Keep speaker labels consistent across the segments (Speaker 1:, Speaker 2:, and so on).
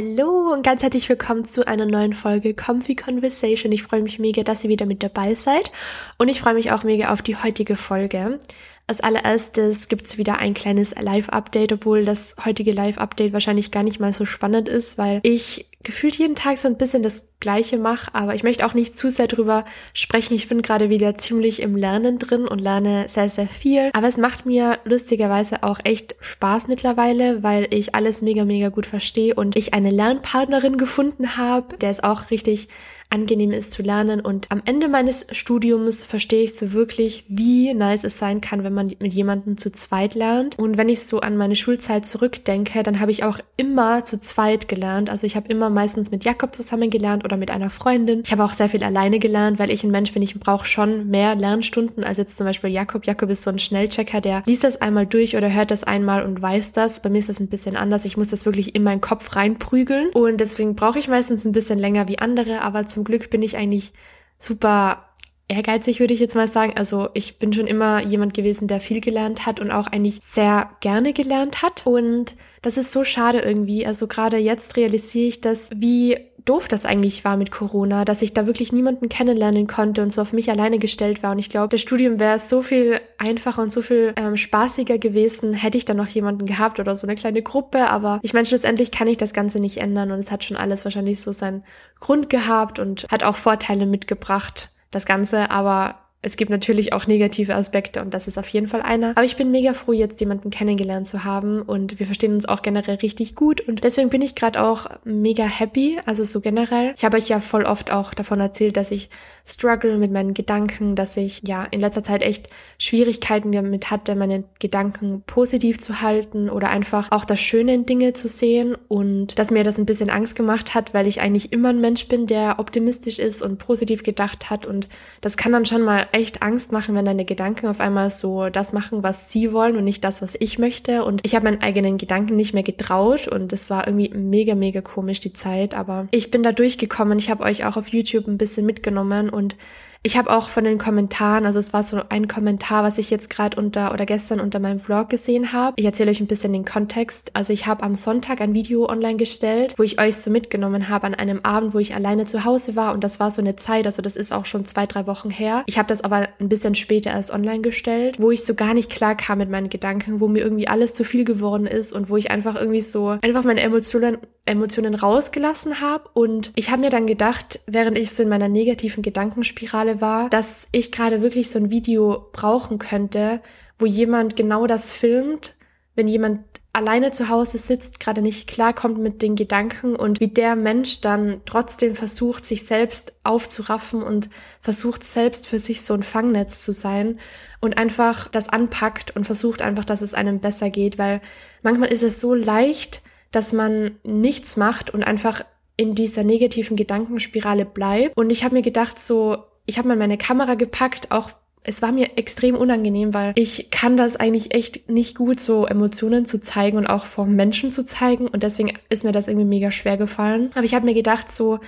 Speaker 1: Hallo und ganz herzlich willkommen zu einer neuen Folge Comfy Conversation. Ich freue mich mega, dass ihr wieder mit dabei seid und ich freue mich auch mega auf die heutige Folge. Als allererstes gibt's wieder ein kleines Live-Update, obwohl das heutige Live-Update wahrscheinlich gar nicht mal so spannend ist, weil ich gefühlt jeden Tag so ein bisschen das Gleiche mache, aber ich möchte auch nicht zu sehr drüber sprechen. Ich bin gerade wieder ziemlich im Lernen drin und lerne sehr, sehr viel. Aber es macht mir lustigerweise auch echt Spaß mittlerweile, weil ich alles mega, mega gut verstehe und ich eine Lernpartnerin gefunden habe, der es auch richtig angenehm ist zu lernen. Und am Ende meines Studiums verstehe ich so wirklich, wie nice es sein kann, wenn man mit jemandem zu zweit lernt. Und wenn ich so an meine Schulzeit zurückdenke, dann habe ich auch immer zu zweit gelernt. Also ich habe immer meistens mit Jakob zusammen gelernt oder mit einer Freundin. Ich habe auch sehr viel alleine gelernt, weil ich ein Mensch bin, ich brauche schon mehr Lernstunden als jetzt zum Beispiel Jakob. Jakob ist so ein Schnellchecker, der liest das einmal durch oder hört das einmal und weiß das. Bei mir ist das ein bisschen anders. Ich muss das wirklich in meinen Kopf reinprügeln. Und deswegen brauche ich meistens ein bisschen länger wie andere, aber zum zum Glück bin ich eigentlich super ehrgeizig, würde ich jetzt mal sagen. Also ich bin schon immer jemand gewesen, der viel gelernt hat und auch eigentlich sehr gerne gelernt hat. Und das ist so schade irgendwie. Also gerade jetzt realisiere ich das, wie doof das eigentlich war mit Corona, dass ich da wirklich niemanden kennenlernen konnte und so auf mich alleine gestellt war. Und ich glaube, das Studium wäre so viel einfacher und so viel ähm, spaßiger gewesen, hätte ich da noch jemanden gehabt oder so eine kleine Gruppe. Aber ich meine, schlussendlich kann ich das Ganze nicht ändern und es hat schon alles wahrscheinlich so seinen Grund gehabt und hat auch Vorteile mitgebracht, das Ganze. Aber es gibt natürlich auch negative Aspekte und das ist auf jeden Fall einer. Aber ich bin mega froh, jetzt jemanden kennengelernt zu haben und wir verstehen uns auch generell richtig gut und deswegen bin ich gerade auch mega happy, also so generell. Ich habe euch ja voll oft auch davon erzählt, dass ich struggle mit meinen Gedanken, dass ich ja in letzter Zeit echt Schwierigkeiten damit hatte, meine Gedanken positiv zu halten oder einfach auch das Schöne in Dinge zu sehen und dass mir das ein bisschen Angst gemacht hat, weil ich eigentlich immer ein Mensch bin, der optimistisch ist und positiv gedacht hat und das kann dann schon mal echt Angst machen, wenn deine Gedanken auf einmal so das machen, was sie wollen und nicht das, was ich möchte. Und ich habe meinen eigenen Gedanken nicht mehr getraut und das war irgendwie mega, mega komisch die Zeit. Aber ich bin da durchgekommen. Ich habe euch auch auf YouTube ein bisschen mitgenommen und ich habe auch von den Kommentaren, also es war so ein Kommentar, was ich jetzt gerade unter oder gestern unter meinem Vlog gesehen habe. Ich erzähle euch ein bisschen den Kontext. Also ich habe am Sonntag ein Video online gestellt, wo ich euch so mitgenommen habe an einem Abend, wo ich alleine zu Hause war und das war so eine Zeit, also das ist auch schon zwei, drei Wochen her. Ich habe das aber ein bisschen später erst online gestellt, wo ich so gar nicht klar kam mit meinen Gedanken, wo mir irgendwie alles zu viel geworden ist und wo ich einfach irgendwie so einfach meine Emotionen Emotionen rausgelassen habe und ich habe mir dann gedacht, während ich so in meiner negativen Gedankenspirale gerade war, dass ich gerade wirklich so ein Video brauchen könnte, wo jemand genau das filmt, wenn jemand alleine zu Hause sitzt, gerade nicht klarkommt mit den Gedanken und wie der Mensch dann trotzdem versucht, sich selbst aufzuraffen und versucht selbst für sich so ein Fangnetz zu sein und einfach das anpackt und versucht einfach, dass es einem besser geht, weil manchmal ist es so leicht, dass man nichts macht und einfach in dieser negativen Gedankenspirale bleibt. Und ich habe mir gedacht, so, ich habe mal meine Kamera gepackt, auch es war mir extrem unangenehm, weil ich kann das eigentlich echt nicht gut, so Emotionen zu zeigen und auch vor Menschen zu zeigen. Und deswegen ist mir das irgendwie mega schwer gefallen. Aber ich habe mir gedacht, so,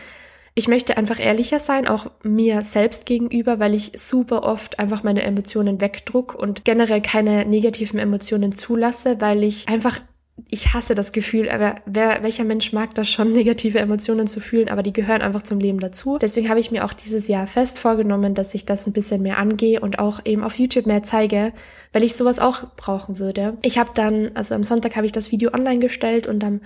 Speaker 1: ich möchte einfach ehrlicher sein, auch mir selbst gegenüber, weil ich super oft einfach meine Emotionen wegdruck und generell keine negativen Emotionen zulasse, weil ich einfach ich hasse das Gefühl, aber wer, welcher Mensch mag das schon, negative Emotionen zu fühlen, aber die gehören einfach zum Leben dazu. Deswegen habe ich mir auch dieses Jahr fest vorgenommen, dass ich das ein bisschen mehr angehe und auch eben auf YouTube mehr zeige, weil ich sowas auch brauchen würde. Ich habe dann, also am Sonntag habe ich das Video online gestellt und am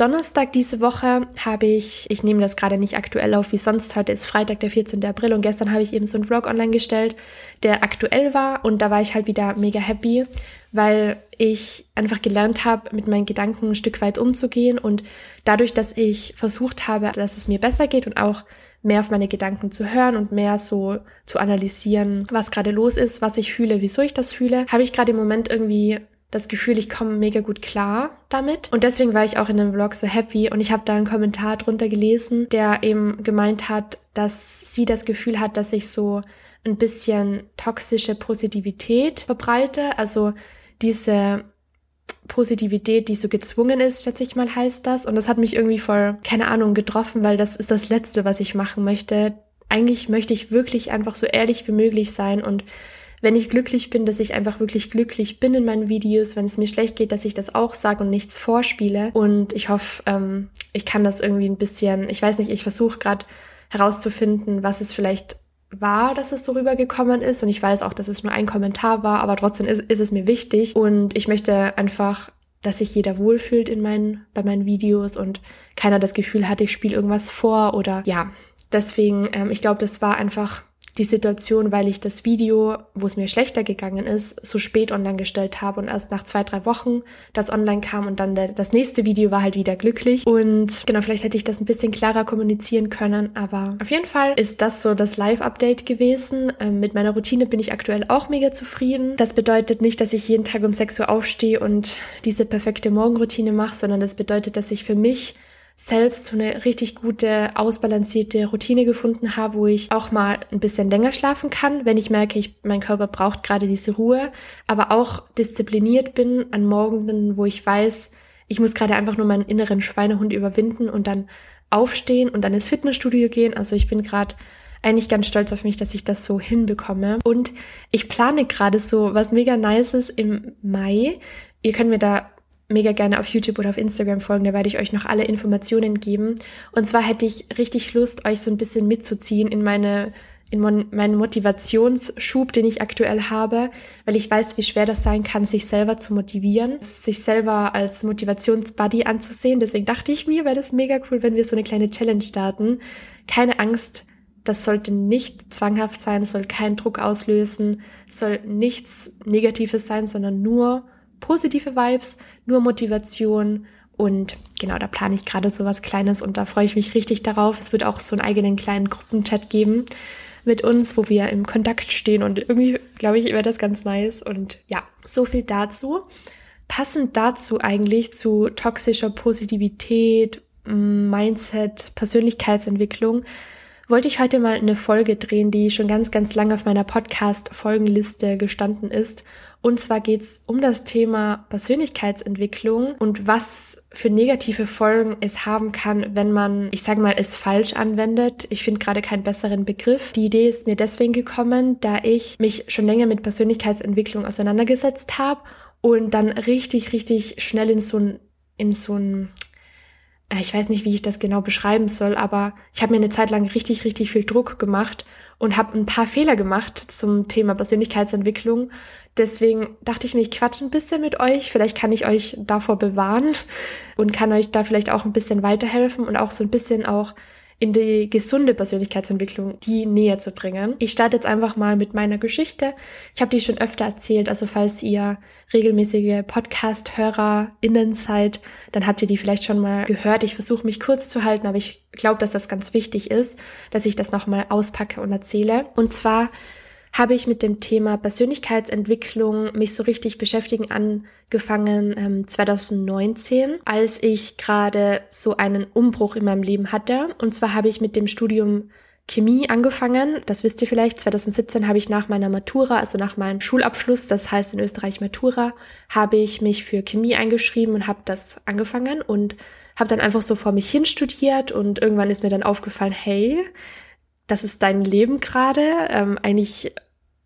Speaker 1: Donnerstag diese Woche habe ich, ich nehme das gerade nicht aktuell auf wie sonst, heute ist Freitag, der 14. April und gestern habe ich eben so einen Vlog online gestellt, der aktuell war und da war ich halt wieder mega happy, weil ich einfach gelernt habe, mit meinen Gedanken ein Stück weit umzugehen und dadurch, dass ich versucht habe, dass es mir besser geht und auch mehr auf meine Gedanken zu hören und mehr so zu analysieren, was gerade los ist, was ich fühle, wieso ich das fühle, habe ich gerade im Moment irgendwie das Gefühl, ich komme mega gut klar damit. Und deswegen war ich auch in dem Vlog so happy. Und ich habe da einen Kommentar drunter gelesen, der eben gemeint hat, dass sie das Gefühl hat, dass ich so ein bisschen toxische Positivität verbreite. Also diese Positivität, die so gezwungen ist, schätze ich mal, heißt das. Und das hat mich irgendwie voll, keine Ahnung, getroffen, weil das ist das Letzte, was ich machen möchte. Eigentlich möchte ich wirklich einfach so ehrlich wie möglich sein und wenn ich glücklich bin, dass ich einfach wirklich glücklich bin in meinen Videos, wenn es mir schlecht geht, dass ich das auch sage und nichts vorspiele. Und ich hoffe, ähm, ich kann das irgendwie ein bisschen, ich weiß nicht, ich versuche gerade herauszufinden, was es vielleicht war, dass es so rübergekommen ist. Und ich weiß auch, dass es nur ein Kommentar war, aber trotzdem ist, ist es mir wichtig. Und ich möchte einfach, dass sich jeder wohlfühlt in meinen, bei meinen Videos und keiner das Gefühl hat, ich spiele irgendwas vor oder ja. Deswegen, ähm, ich glaube, das war einfach die Situation, weil ich das Video, wo es mir schlechter gegangen ist, so spät online gestellt habe und erst nach zwei, drei Wochen das online kam und dann der, das nächste Video war halt wieder glücklich. Und genau, vielleicht hätte ich das ein bisschen klarer kommunizieren können, aber auf jeden Fall ist das so das Live-Update gewesen. Ähm, mit meiner Routine bin ich aktuell auch mega zufrieden. Das bedeutet nicht, dass ich jeden Tag um 6 Uhr aufstehe und diese perfekte Morgenroutine mache, sondern das bedeutet, dass ich für mich selbst so eine richtig gute, ausbalancierte Routine gefunden habe, wo ich auch mal ein bisschen länger schlafen kann, wenn ich merke, ich, mein Körper braucht gerade diese Ruhe, aber auch diszipliniert bin an Morgenden, wo ich weiß, ich muss gerade einfach nur meinen inneren Schweinehund überwinden und dann aufstehen und dann ins Fitnessstudio gehen. Also ich bin gerade eigentlich ganz stolz auf mich, dass ich das so hinbekomme. Und ich plane gerade so was mega Nices im Mai. Ihr könnt mir da mega gerne auf YouTube oder auf Instagram folgen, da werde ich euch noch alle Informationen geben. Und zwar hätte ich richtig Lust, euch so ein bisschen mitzuziehen in meine in meinen Motivationsschub, den ich aktuell habe, weil ich weiß, wie schwer das sein kann, sich selber zu motivieren, sich selber als Motivationsbuddy anzusehen. Deswegen dachte ich mir, wäre das mega cool, wenn wir so eine kleine Challenge starten. Keine Angst, das sollte nicht zwanghaft sein, soll keinen Druck auslösen, soll nichts Negatives sein, sondern nur positive Vibes, nur Motivation und genau, da plane ich gerade so was Kleines und da freue ich mich richtig darauf. Es wird auch so einen eigenen kleinen Gruppenchat geben mit uns, wo wir im Kontakt stehen und irgendwie, glaube ich, wäre das ganz nice. Und ja, so viel dazu. Passend dazu eigentlich zu toxischer Positivität, Mindset, Persönlichkeitsentwicklung wollte ich heute mal eine Folge drehen, die schon ganz, ganz lange auf meiner Podcast-Folgenliste gestanden ist. Und zwar geht's um das Thema Persönlichkeitsentwicklung und was für negative Folgen es haben kann, wenn man, ich sage mal, es falsch anwendet. Ich finde gerade keinen besseren Begriff. Die Idee ist mir deswegen gekommen, da ich mich schon länger mit Persönlichkeitsentwicklung auseinandergesetzt habe und dann richtig, richtig schnell in so ein in so ein ich weiß nicht, wie ich das genau beschreiben soll, aber ich habe mir eine Zeit lang richtig, richtig viel Druck gemacht und habe ein paar Fehler gemacht zum Thema Persönlichkeitsentwicklung. Deswegen dachte ich mir, ich quatsche ein bisschen mit euch. Vielleicht kann ich euch davor bewahren und kann euch da vielleicht auch ein bisschen weiterhelfen und auch so ein bisschen auch in die gesunde Persönlichkeitsentwicklung die näher zu bringen. Ich starte jetzt einfach mal mit meiner Geschichte. Ich habe die schon öfter erzählt, also falls ihr regelmäßige Podcast-HörerInnen seid, dann habt ihr die vielleicht schon mal gehört. Ich versuche mich kurz zu halten, aber ich glaube, dass das ganz wichtig ist, dass ich das nochmal auspacke und erzähle. Und zwar habe ich mit dem Thema Persönlichkeitsentwicklung mich so richtig beschäftigen angefangen ähm, 2019, als ich gerade so einen Umbruch in meinem Leben hatte. Und zwar habe ich mit dem Studium Chemie angefangen. Das wisst ihr vielleicht. 2017 habe ich nach meiner Matura, also nach meinem Schulabschluss, das heißt in Österreich Matura, habe ich mich für Chemie eingeschrieben und habe das angefangen und habe dann einfach so vor mich hin studiert und irgendwann ist mir dann aufgefallen, hey, das ist dein Leben gerade. Ähm, eigentlich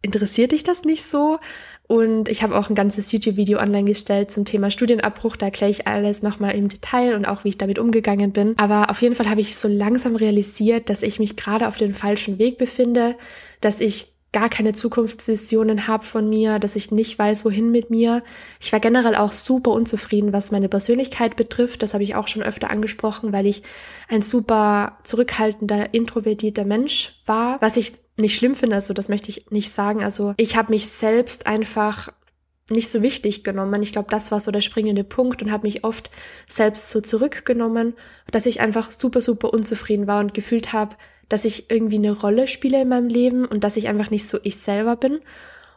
Speaker 1: interessiert dich das nicht so. Und ich habe auch ein ganzes YouTube-Video online gestellt zum Thema Studienabbruch. Da erkläre ich alles nochmal im Detail und auch, wie ich damit umgegangen bin. Aber auf jeden Fall habe ich so langsam realisiert, dass ich mich gerade auf dem falschen Weg befinde, dass ich gar keine Zukunftsvisionen habe von mir, dass ich nicht weiß, wohin mit mir. Ich war generell auch super unzufrieden, was meine Persönlichkeit betrifft. Das habe ich auch schon öfter angesprochen, weil ich ein super zurückhaltender, introvertierter Mensch war, was ich nicht schlimm finde, also das möchte ich nicht sagen. Also ich habe mich selbst einfach nicht so wichtig genommen. Ich glaube, das war so der springende Punkt und habe mich oft selbst so zurückgenommen, dass ich einfach super, super unzufrieden war und gefühlt habe, dass ich irgendwie eine Rolle spiele in meinem Leben und dass ich einfach nicht so ich selber bin.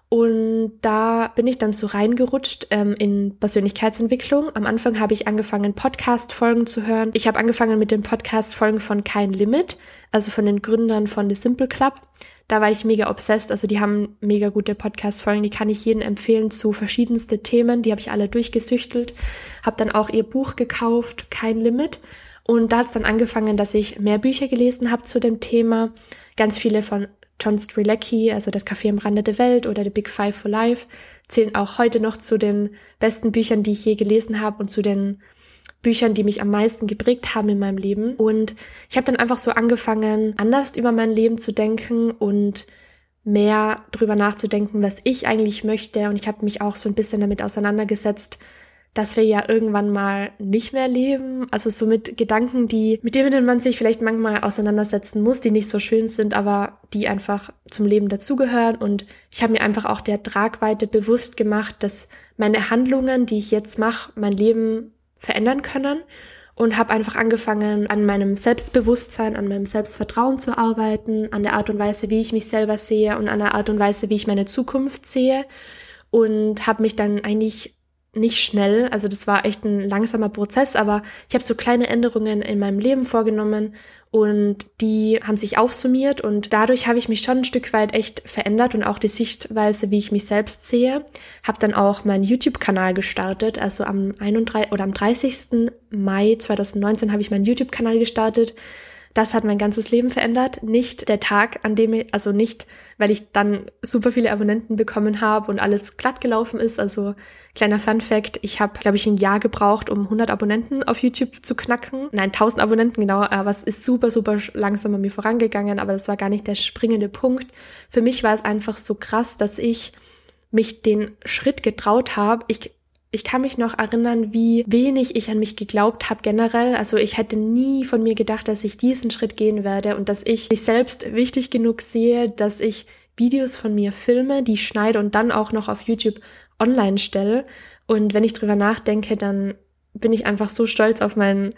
Speaker 1: Und da bin ich dann so reingerutscht ähm, in Persönlichkeitsentwicklung. Am Anfang habe ich angefangen, Podcast-Folgen zu hören. Ich habe angefangen mit den Podcast-Folgen von Kein Limit, also von den Gründern von The Simple Club. Da war ich mega obsessed. Also die haben mega gute Podcast-Folgen, die kann ich jedem empfehlen zu verschiedensten Themen. Die habe ich alle durchgesüchtelt. Habe dann auch ihr Buch gekauft, Kein Limit Und da hat es dann angefangen, dass ich mehr Bücher gelesen habe zu dem Thema. Ganz viele von John Strilecki, also das Café am Rande der Welt oder The Big Five for Life, zählen auch heute noch zu den besten Büchern, die ich je gelesen habe und zu den Büchern, die mich am meisten geprägt haben in meinem Leben. Und ich habe dann einfach so angefangen, anders über mein Leben zu denken und mehr drüber nachzudenken, was ich eigentlich möchte. Und ich habe mich auch so ein bisschen damit auseinandergesetzt, dass wir ja irgendwann mal nicht mehr leben. Also so mit Gedanken, die, mit denen man sich vielleicht manchmal auseinandersetzen muss, die nicht so schön sind, aber die einfach zum Leben dazugehören. Und ich habe mir einfach auch der Tragweite bewusst gemacht, dass meine Handlungen, die ich jetzt mache, mein Leben verändern können und habe einfach angefangen, an meinem Selbstbewusstsein, an meinem Selbstvertrauen zu arbeiten, an der Art und Weise, wie ich mich selber sehe und an der Art und Weise, wie ich meine Zukunft sehe und habe mich dann eigentlich nicht schnell, also das war echt ein langsamer Prozess, aber ich habe so kleine Änderungen in meinem Leben vorgenommen und die haben sich aufsummiert und dadurch habe ich mich schon ein Stück weit echt verändert und auch die Sichtweise, wie ich mich selbst sehe. Habe dann auch meinen YouTube-Kanal gestartet, also am 31 oder am 30. Mai 2019 habe ich meinen YouTube-Kanal gestartet das hat mein ganzes Leben verändert. Nicht der Tag, an dem ich, also nicht, weil ich dann super viele Abonnenten bekommen habe und alles glatt gelaufen ist. Also kleiner Fun Fact, ich habe, glaube ich, ein Jahr gebraucht, um 100 Abonnenten auf YouTube zu knacken. Nein, 1000 Abonnenten, genau. Aber es ist super, super langsam an mir vorangegangen. Aber das war gar nicht der springende Punkt. Für mich war es einfach so krass, dass ich mich den Schritt getraut habe. Ich ich kann mich noch erinnern, wie wenig ich an mich geglaubt habe generell. Also ich hätte nie von mir gedacht, dass ich diesen Schritt gehen werde und dass ich mich selbst wichtig genug sehe, dass ich Videos von mir filme, die schneide und dann auch noch auf YouTube online stelle. Und wenn ich drüber nachdenke, dann bin ich einfach so stolz auf mein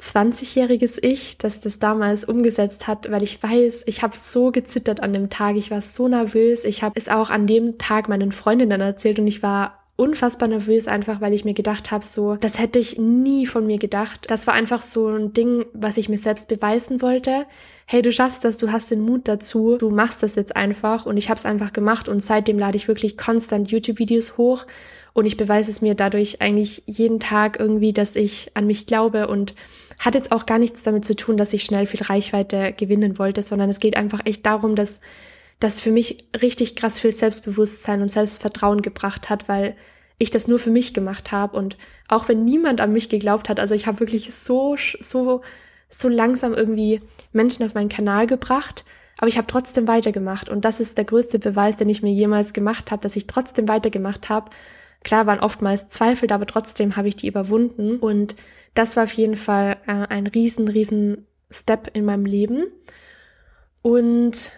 Speaker 1: 20-jähriges Ich, dass das damals umgesetzt hat, weil ich weiß, ich habe so gezittert an dem Tag, ich war so nervös, ich habe es auch an dem Tag meinen Freundinnen erzählt und ich war unfassbar nervös, einfach weil ich mir gedacht habe, so, das hätte ich nie von mir gedacht. Das war einfach so ein Ding, was ich mir selbst beweisen wollte. Hey, du schaffst das, du hast den Mut dazu, du machst das jetzt einfach und ich habe es einfach gemacht und seitdem lade ich wirklich konstant YouTube-Videos hoch und ich beweise es mir dadurch eigentlich jeden Tag irgendwie, dass ich an mich glaube und hat jetzt auch gar nichts damit zu tun, dass ich schnell viel Reichweite gewinnen wollte, sondern es geht einfach echt darum, dass das für mich richtig krass viel Selbstbewusstsein und Selbstvertrauen gebracht hat, weil ich das nur für mich gemacht habe. Und auch wenn niemand an mich geglaubt hat, also ich habe wirklich so so so langsam irgendwie Menschen auf meinen Kanal gebracht, aber ich habe trotzdem weitergemacht. Und das ist der größte Beweis, den ich mir jemals gemacht habe, dass ich trotzdem weitergemacht habe. Klar waren oftmals Zweifel, aber trotzdem habe ich die überwunden. Und das war auf jeden Fall äh, ein riesen riesen Step in meinem Leben. Und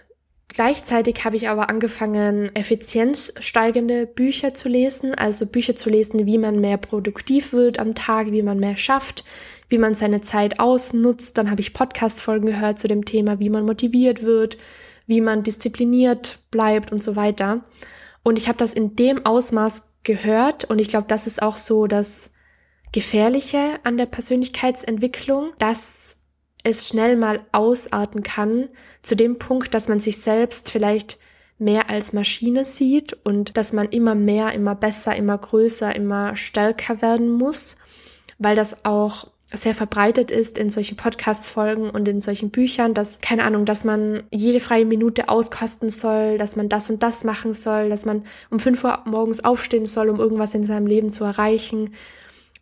Speaker 1: Gleichzeitig habe ich aber angefangen, effizienzsteigende Bücher zu lesen, also Bücher zu lesen, wie man mehr produktiv wird am Tag, wie man mehr schafft, wie man seine Zeit ausnutzt. Dann habe ich Podcast-Folgen gehört zu dem Thema, wie man motiviert wird, wie man diszipliniert bleibt und so weiter. Und ich habe das in dem Ausmaß gehört und ich glaube, das ist auch so das Gefährliche an der Persönlichkeitsentwicklung, dass es schnell mal ausarten kann, zu dem Punkt, dass man sich selbst vielleicht mehr als Maschine sieht und dass man immer mehr, immer besser, immer größer, immer stärker werden muss, weil das auch sehr verbreitet ist in solchen Podcast-Folgen und in solchen Büchern, dass, keine Ahnung, dass man jede freie Minute auskosten soll, dass man das und das machen soll, dass man um fünf Uhr morgens aufstehen soll, um irgendwas in seinem Leben zu erreichen.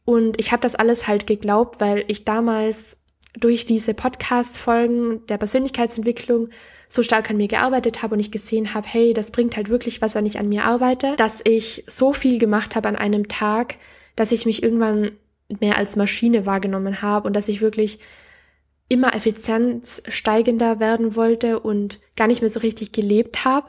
Speaker 1: Und ich habe das alles halt geglaubt, weil ich damals durch diese Podcast-Folgen der Persönlichkeitsentwicklung so stark an mir gearbeitet habe und ich gesehen habe, hey, das bringt halt wirklich was, wenn ich an mir arbeite, dass ich so viel gemacht habe an einem Tag, dass ich mich irgendwann mehr als Maschine wahrgenommen habe und dass ich wirklich immer effizienzsteigender werden wollte und gar nicht mehr so richtig gelebt habe.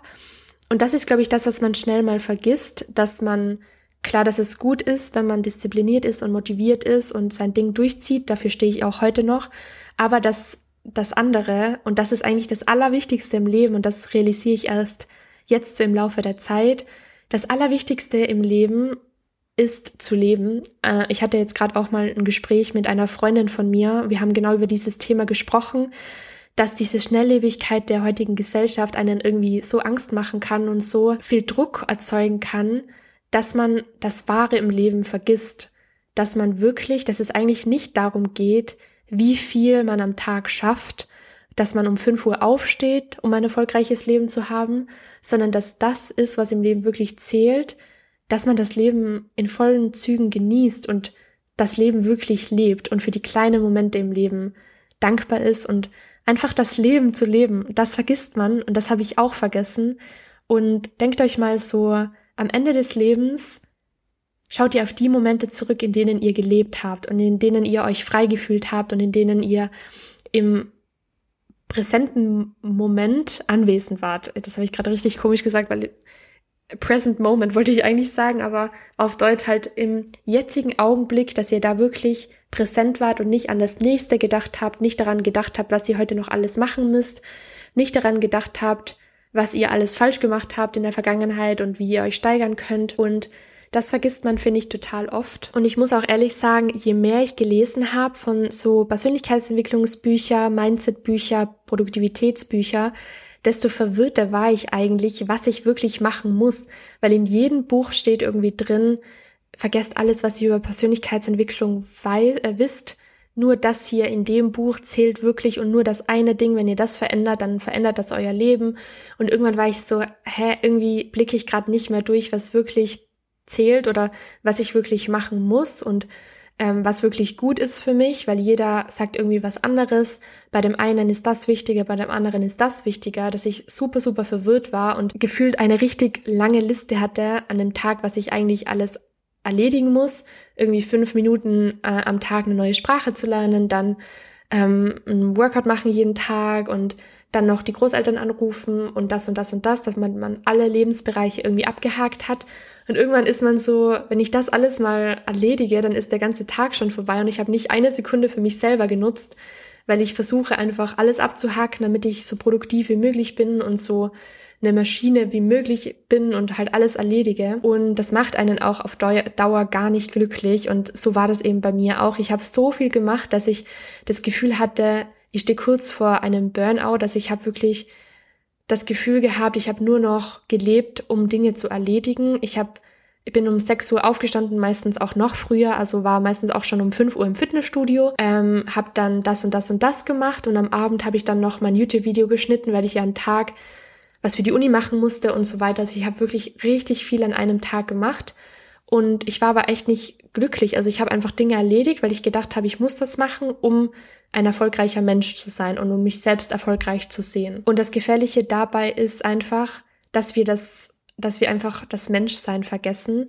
Speaker 1: Und das ist, glaube ich, das, was man schnell mal vergisst, dass man Klar, dass es gut ist, wenn man diszipliniert ist und motiviert ist und sein Ding durchzieht, dafür stehe ich auch heute noch. Aber das, das andere, und das ist eigentlich das Allerwichtigste im Leben, und das realisiere ich erst jetzt so im Laufe der Zeit, das Allerwichtigste im Leben ist zu leben. Äh, ich hatte jetzt gerade auch mal ein Gespräch mit einer Freundin von mir. Wir haben genau über dieses Thema gesprochen, dass diese Schnelllebigkeit der heutigen Gesellschaft einen irgendwie so Angst machen kann und so viel Druck erzeugen kann, dass man das Wahre im Leben vergisst, dass man wirklich, dass es eigentlich nicht darum geht, wie viel man am Tag schafft, dass man um 5 Uhr aufsteht, um ein erfolgreiches Leben zu haben, sondern dass das ist, was im Leben wirklich zählt, dass man das Leben in vollen Zügen genießt und das Leben wirklich lebt und für die kleinen Momente im Leben dankbar ist und einfach das Leben zu leben. Das vergisst man und das habe ich auch vergessen. Und denkt euch mal so, am Ende des Lebens schaut ihr auf die Momente zurück, in denen ihr gelebt habt und in denen ihr euch frei gefühlt habt und in denen ihr im präsenten Moment anwesend wart. Das habe ich gerade richtig komisch gesagt, weil present moment wollte ich eigentlich sagen, aber auf Deutsch halt im jetzigen Augenblick, dass ihr da wirklich präsent wart und nicht an das nächste gedacht habt, nicht daran gedacht habt, was ihr heute noch alles machen müsst, nicht daran gedacht habt, was ihr alles falsch gemacht habt in der Vergangenheit und wie ihr euch steigern könnt und das vergisst man, finde ich, total oft. Und ich muss auch ehrlich sagen, je mehr ich gelesen habe von so Persönlichkeitsentwicklungsbücher, Mindsetbücher, Produktivitätsbücher, desto verwirrter war ich eigentlich, was ich wirklich machen muss, weil in jedem Buch steht irgendwie drin, vergesst alles, was ihr über Persönlichkeitsentwicklung äh, wisst. Nur das hier in dem Buch zählt wirklich und nur das eine Ding, wenn ihr das verändert, dann verändert das euer Leben. Und irgendwann war ich so, hä, irgendwie blicke ich gerade nicht mehr durch, was wirklich zählt oder was ich wirklich machen muss und ähm, was wirklich gut ist für mich, weil jeder sagt irgendwie was anderes. Bei dem einen ist das wichtiger, bei dem anderen ist das wichtiger, dass ich super, super verwirrt war und gefühlt eine richtig lange Liste hatte an dem Tag, was ich eigentlich alles erledigen muss. Irgendwie fünf Minuten äh, am Tag eine neue Sprache zu lernen, dann ähm, ein Workout machen jeden Tag und dann noch die Großeltern anrufen und das und das und das, dass man, man alle Lebensbereiche irgendwie abgehakt hat. Und irgendwann ist man so, wenn ich das alles mal erledige, dann ist der ganze Tag schon vorbei und ich habe nicht eine Sekunde für mich selber genutzt, weil ich versuche einfach alles abzuhaken, damit ich so produktiv wie möglich bin und so eine Maschine wie möglich bin und halt alles erledige. Und das macht einen auch auf Dauer gar nicht glücklich. Und so war das eben bei mir auch. Ich habe so viel gemacht, dass ich das Gefühl hatte, ich stehe kurz vor einem Burnout, dass ich habe wirklich das Gefühl gehabt, ich habe nur noch gelebt, um Dinge zu erledigen. Ich habe ich bin um 6 Uhr aufgestanden, meistens auch noch früher, also war meistens auch schon um 5 Uhr im Fitnessstudio, ähm, habe dann das und das und das gemacht und am Abend habe ich dann noch mein YouTube-Video geschnitten, weil ich ja einen Tag was für die Uni machen musste und so weiter. Also ich habe wirklich richtig viel an einem Tag gemacht und ich war aber echt nicht glücklich. Also ich habe einfach Dinge erledigt, weil ich gedacht habe, ich muss das machen, um ein erfolgreicher Mensch zu sein und um mich selbst erfolgreich zu sehen. Und das Gefährliche dabei ist einfach, dass wir das, dass wir einfach das Menschsein vergessen.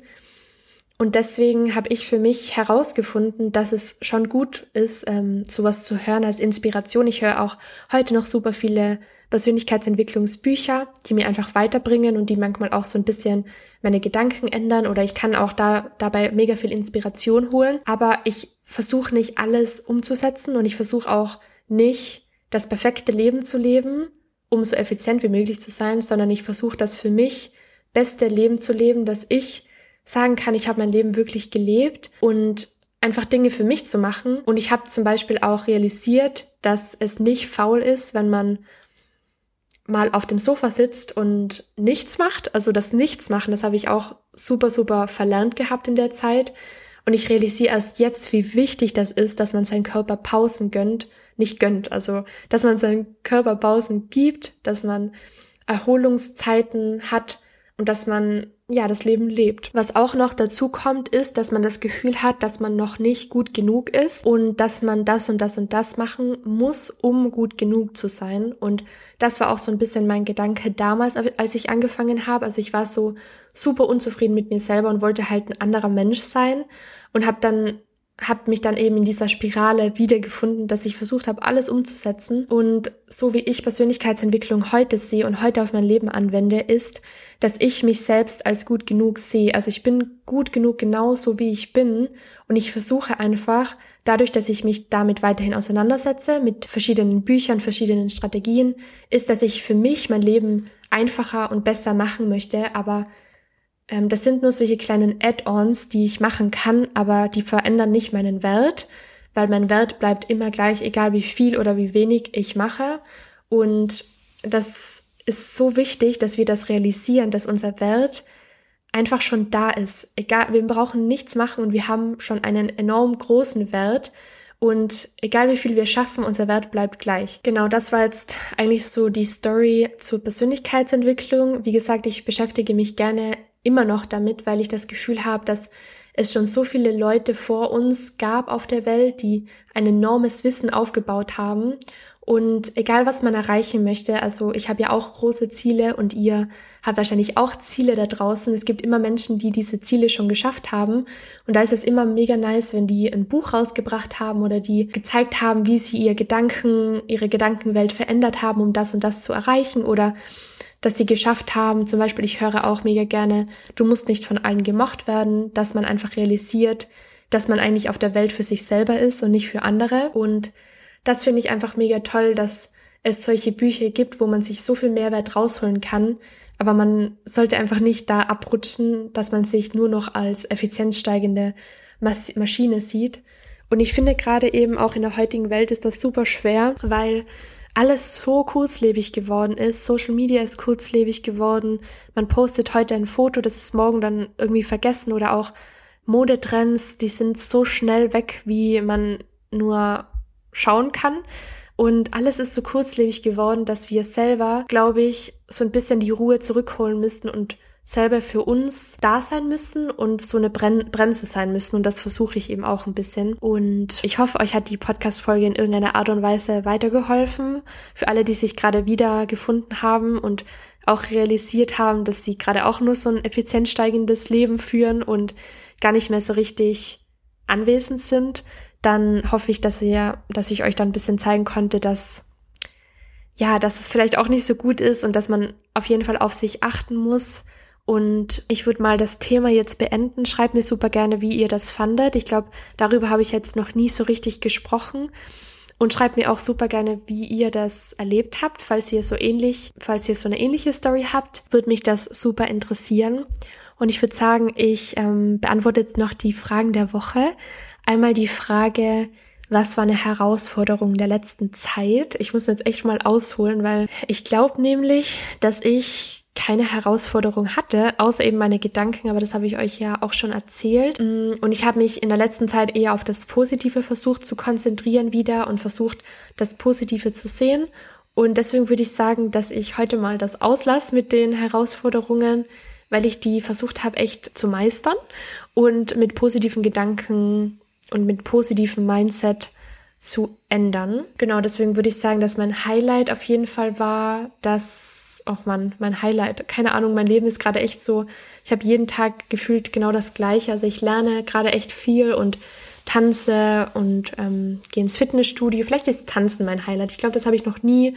Speaker 1: Und deswegen habe ich für mich herausgefunden, dass es schon gut ist, ähm, sowas zu hören als Inspiration. Ich höre auch heute noch super viele Persönlichkeitsentwicklungsbücher, die mir einfach weiterbringen und die manchmal auch so ein bisschen meine Gedanken ändern oder ich kann auch da dabei mega viel Inspiration holen. Aber ich versuche nicht alles umzusetzen und ich versuche auch nicht das perfekte Leben zu leben, um so effizient wie möglich zu sein, sondern ich versuche das für mich beste Leben zu leben, dass ich sagen kann, ich habe mein Leben wirklich gelebt und einfach Dinge für mich zu machen. Und ich habe zum Beispiel auch realisiert, dass es nicht faul ist, wenn man mal auf dem Sofa sitzt und nichts macht, also das Nichts machen, das habe ich auch super, super verlernt gehabt in der Zeit. Und ich realisiere erst jetzt, wie wichtig das ist, dass man seinen Körper Pausen gönnt, nicht gönnt, also dass man seinen Körper Pausen gibt, dass man Erholungszeiten hat und dass man ja, das Leben lebt. Was auch noch dazu kommt, ist, dass man das Gefühl hat, dass man noch nicht gut genug ist und dass man das und das und das machen muss, um gut genug zu sein. Und das war auch so ein bisschen mein Gedanke damals, als ich angefangen habe. Also ich war so super unzufrieden mit mir selber und wollte halt ein anderer Mensch sein und habe dann habe mich dann eben in dieser Spirale wiedergefunden, dass ich versucht habe, alles umzusetzen. Und so wie ich Persönlichkeitsentwicklung heute sehe und heute auf mein Leben anwende, ist, dass ich mich selbst als gut genug sehe. Also ich bin gut genug genauso wie ich bin. Und ich versuche einfach, dadurch, dass ich mich damit weiterhin auseinandersetze, mit verschiedenen Büchern, verschiedenen Strategien, ist, dass ich für mich mein Leben einfacher und besser machen möchte, aber ähm, das sind nur solche kleinen Add-ons, die ich machen kann, aber die verändern nicht meinen Wert, weil mein Wert bleibt immer gleich, egal wie viel oder wie wenig ich mache. Und das ist so wichtig, dass wir das realisieren, dass unser Wert einfach schon da ist. Egal, wir brauchen nichts machen und wir haben schon einen enorm großen Wert. Und egal wie viel wir schaffen, unser Wert bleibt gleich. Genau, das war jetzt eigentlich so die Story zur Persönlichkeitsentwicklung. Wie gesagt, ich beschäftige mich gerne immer noch damit, weil ich das Gefühl habe, dass es schon so viele Leute vor uns gab auf der Welt, die ein enormes Wissen aufgebaut haben und egal, was man erreichen möchte, also ich habe ja auch große Ziele und ihr habt wahrscheinlich auch Ziele da draußen. Es gibt immer Menschen, die diese Ziele schon geschafft haben. Und da ist es immer mega nice, wenn die ein Buch rausgebracht haben oder die gezeigt haben, wie sie ihr Gedanken, ihre Gedankenwelt verändert haben, um das und das zu erreichen oder dass sie geschafft haben. Zum Beispiel, ich höre auch mega gerne, du musst nicht von allen gemocht werden, dass man einfach realisiert, dass man eigentlich auf der Welt für sich selber ist und nicht für andere. Und das finde ich einfach mega toll, dass es solche Bücher gibt, wo man sich so viel Mehrwert rausholen kann. Aber man sollte einfach nicht da abrutschen, dass man sich nur noch als effizienzsteigende Mas Maschine sieht. Und ich finde gerade eben auch in der heutigen Welt ist das super schwer, weil alles so kurzlebig geworden ist. Social Media ist kurzlebig geworden. Man postet heute ein Foto, das ist morgen dann irgendwie vergessen oder auch Modetrends, die sind so schnell weg, wie man nur schauen kann. Und alles ist so kurzlebig geworden, dass wir selber, glaube ich, so ein bisschen die Ruhe zurückholen müssten und selber für uns da sein müssen und so eine Bremse sein müssen. Und das versuche ich eben auch ein bisschen. Und ich hoffe, euch hat die Podcast-Folge in irgendeiner Art und Weise weitergeholfen. Für alle, die sich gerade wieder gefunden haben und auch realisiert haben, dass sie gerade auch nur so ein effizient steigendes Leben führen und gar nicht mehr so richtig anwesend sind dann hoffe ich, dass ihr, dass ich euch dann ein bisschen zeigen konnte, dass ja, dass es vielleicht auch nicht so gut ist und dass man auf jeden Fall auf sich achten muss. Und ich würde mal das Thema jetzt beenden. Schreibt mir super gerne, wie ihr das fandet. Ich glaube, darüber habe ich jetzt noch nie so richtig gesprochen. Und schreibt mir auch super gerne, wie ihr das erlebt habt. Falls ihr so ähnlich, falls ihr so eine ähnliche Story habt, würde mich das super interessieren. Und ich würde sagen, ich ähm, beantworte jetzt noch die Fragen der Woche. Einmal die Frage, was war eine Herausforderung der letzten Zeit? Ich muss jetzt echt mal ausholen, weil ich glaube nämlich, dass ich keine Herausforderung hatte, außer eben meine Gedanken, aber das habe ich euch ja auch schon erzählt. Mm, und ich habe mich in der letzten Zeit eher auf das Positive versucht zu konzentrieren wieder und versucht, das Positive zu sehen. Und deswegen würde ich sagen, dass ich heute mal das auslasse mit den Herausforderungen, weil ich die versucht habe, echt zu meistern und mit positiven Gedanken und mit positivem Mindset zu ändern. Genau, deswegen würde ich sagen, dass mein Highlight auf jeden Fall war, dass, oh man, mein Highlight, keine Ahnung, mein Leben ist gerade echt so, ich habe jeden Tag gefühlt genau das gleiche. Also ich lerne gerade echt viel und tanze und ähm, gehe ins Fitnessstudio. Vielleicht ist Tanzen mein Highlight. Ich glaube, das habe ich noch nie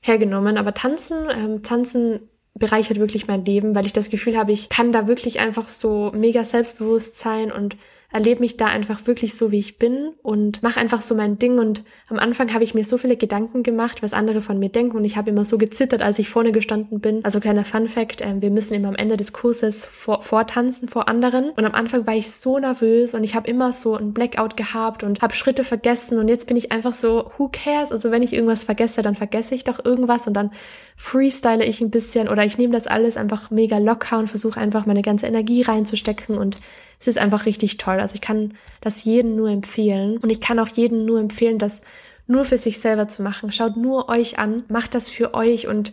Speaker 1: hergenommen. Aber Tanzen, ähm, Tanzen bereichert wirklich mein Leben, weil ich das Gefühl habe, ich kann da wirklich einfach so mega selbstbewusst sein und erlebe mich da einfach wirklich so, wie ich bin und mache einfach so mein Ding. Und am Anfang habe ich mir so viele Gedanken gemacht, was andere von mir denken. Und ich habe immer so gezittert, als ich vorne gestanden bin. Also kleiner Fun Fact, äh, wir müssen immer am Ende des Kurses vor, vortanzen vor anderen. Und am Anfang war ich so nervös und ich habe immer so ein Blackout gehabt und habe Schritte vergessen. Und jetzt bin ich einfach so, who cares? Also wenn ich irgendwas vergesse, dann vergesse ich doch irgendwas und dann freestyle ich ein bisschen oder ich nehme das alles einfach mega locker und versuche einfach meine ganze Energie reinzustecken und es ist einfach richtig toll. Also ich kann das jedem nur empfehlen und ich kann auch jedem nur empfehlen, das nur für sich selber zu machen. Schaut nur euch an, macht das für euch und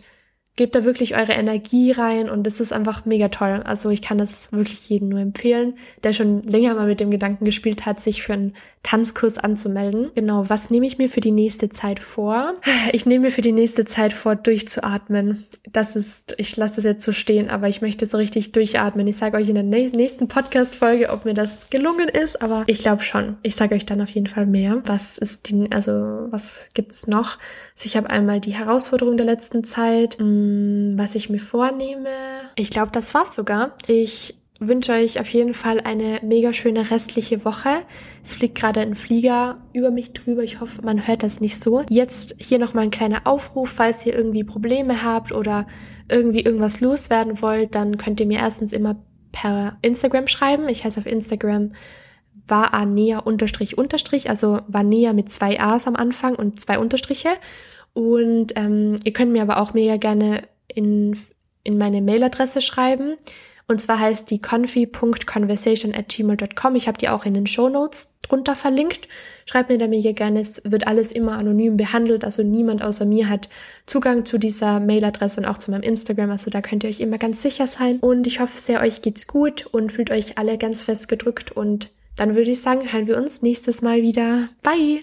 Speaker 1: gebt da wirklich eure Energie rein und es ist einfach mega toll. Also ich kann das wirklich jedem nur empfehlen, der schon länger mal mit dem Gedanken gespielt hat, sich für einen Tanzkurs anzumelden. Genau, was nehme ich mir für die nächste Zeit vor? Ich nehme mir für die nächste Zeit vor, durchzuatmen. Das ist, ich lasse das jetzt so stehen, aber ich möchte so richtig durchatmen. Ich sage euch in der nächsten Podcast-Folge, ob mir das gelungen ist, aber ich glaube schon. Ich sage euch dann auf jeden Fall mehr. Was ist die, also was gibt's noch? Also ich habe einmal die Herausforderung der letzten Zeit, hm, was ich mir vornehme. Ich glaube, das war's sogar. Ich wünsche euch auf jeden Fall eine mega schöne restliche Woche. Es fliegt gerade ein Flieger über mich drüber. Ich hoffe, man hört das nicht so. Jetzt hier nochmal ein kleiner Aufruf, falls ihr irgendwie Probleme habt oder irgendwie irgendwas loswerden wollt, dann könnt ihr mir erstens immer per Instagram schreiben. Ich heiße auf Instagram vaanea unterstrich unterstrich, also vanea mit zwei A's am Anfang und zwei Unterstriche. Und ähm, ihr könnt mir aber auch mega gerne in, in meine Mailadresse schreiben Und zwar heißt die confi.conversation at gmail.com. Ich habe die auch in den Show Notes drunter verlinkt. Schreibt mir da mega gerne. Es wird alles immer anonym behandelt. Also niemand außer mir hat Zugang zu dieser Mailadresse und auch zu meinem Instagram. Also da könnt ihr euch immer ganz sicher sein. Und ich hoffe sehr, euch geht's gut und fühlt euch alle ganz fest gedrückt. Und dann würde ich sagen, hören wir uns nächstes Mal wieder. Bye!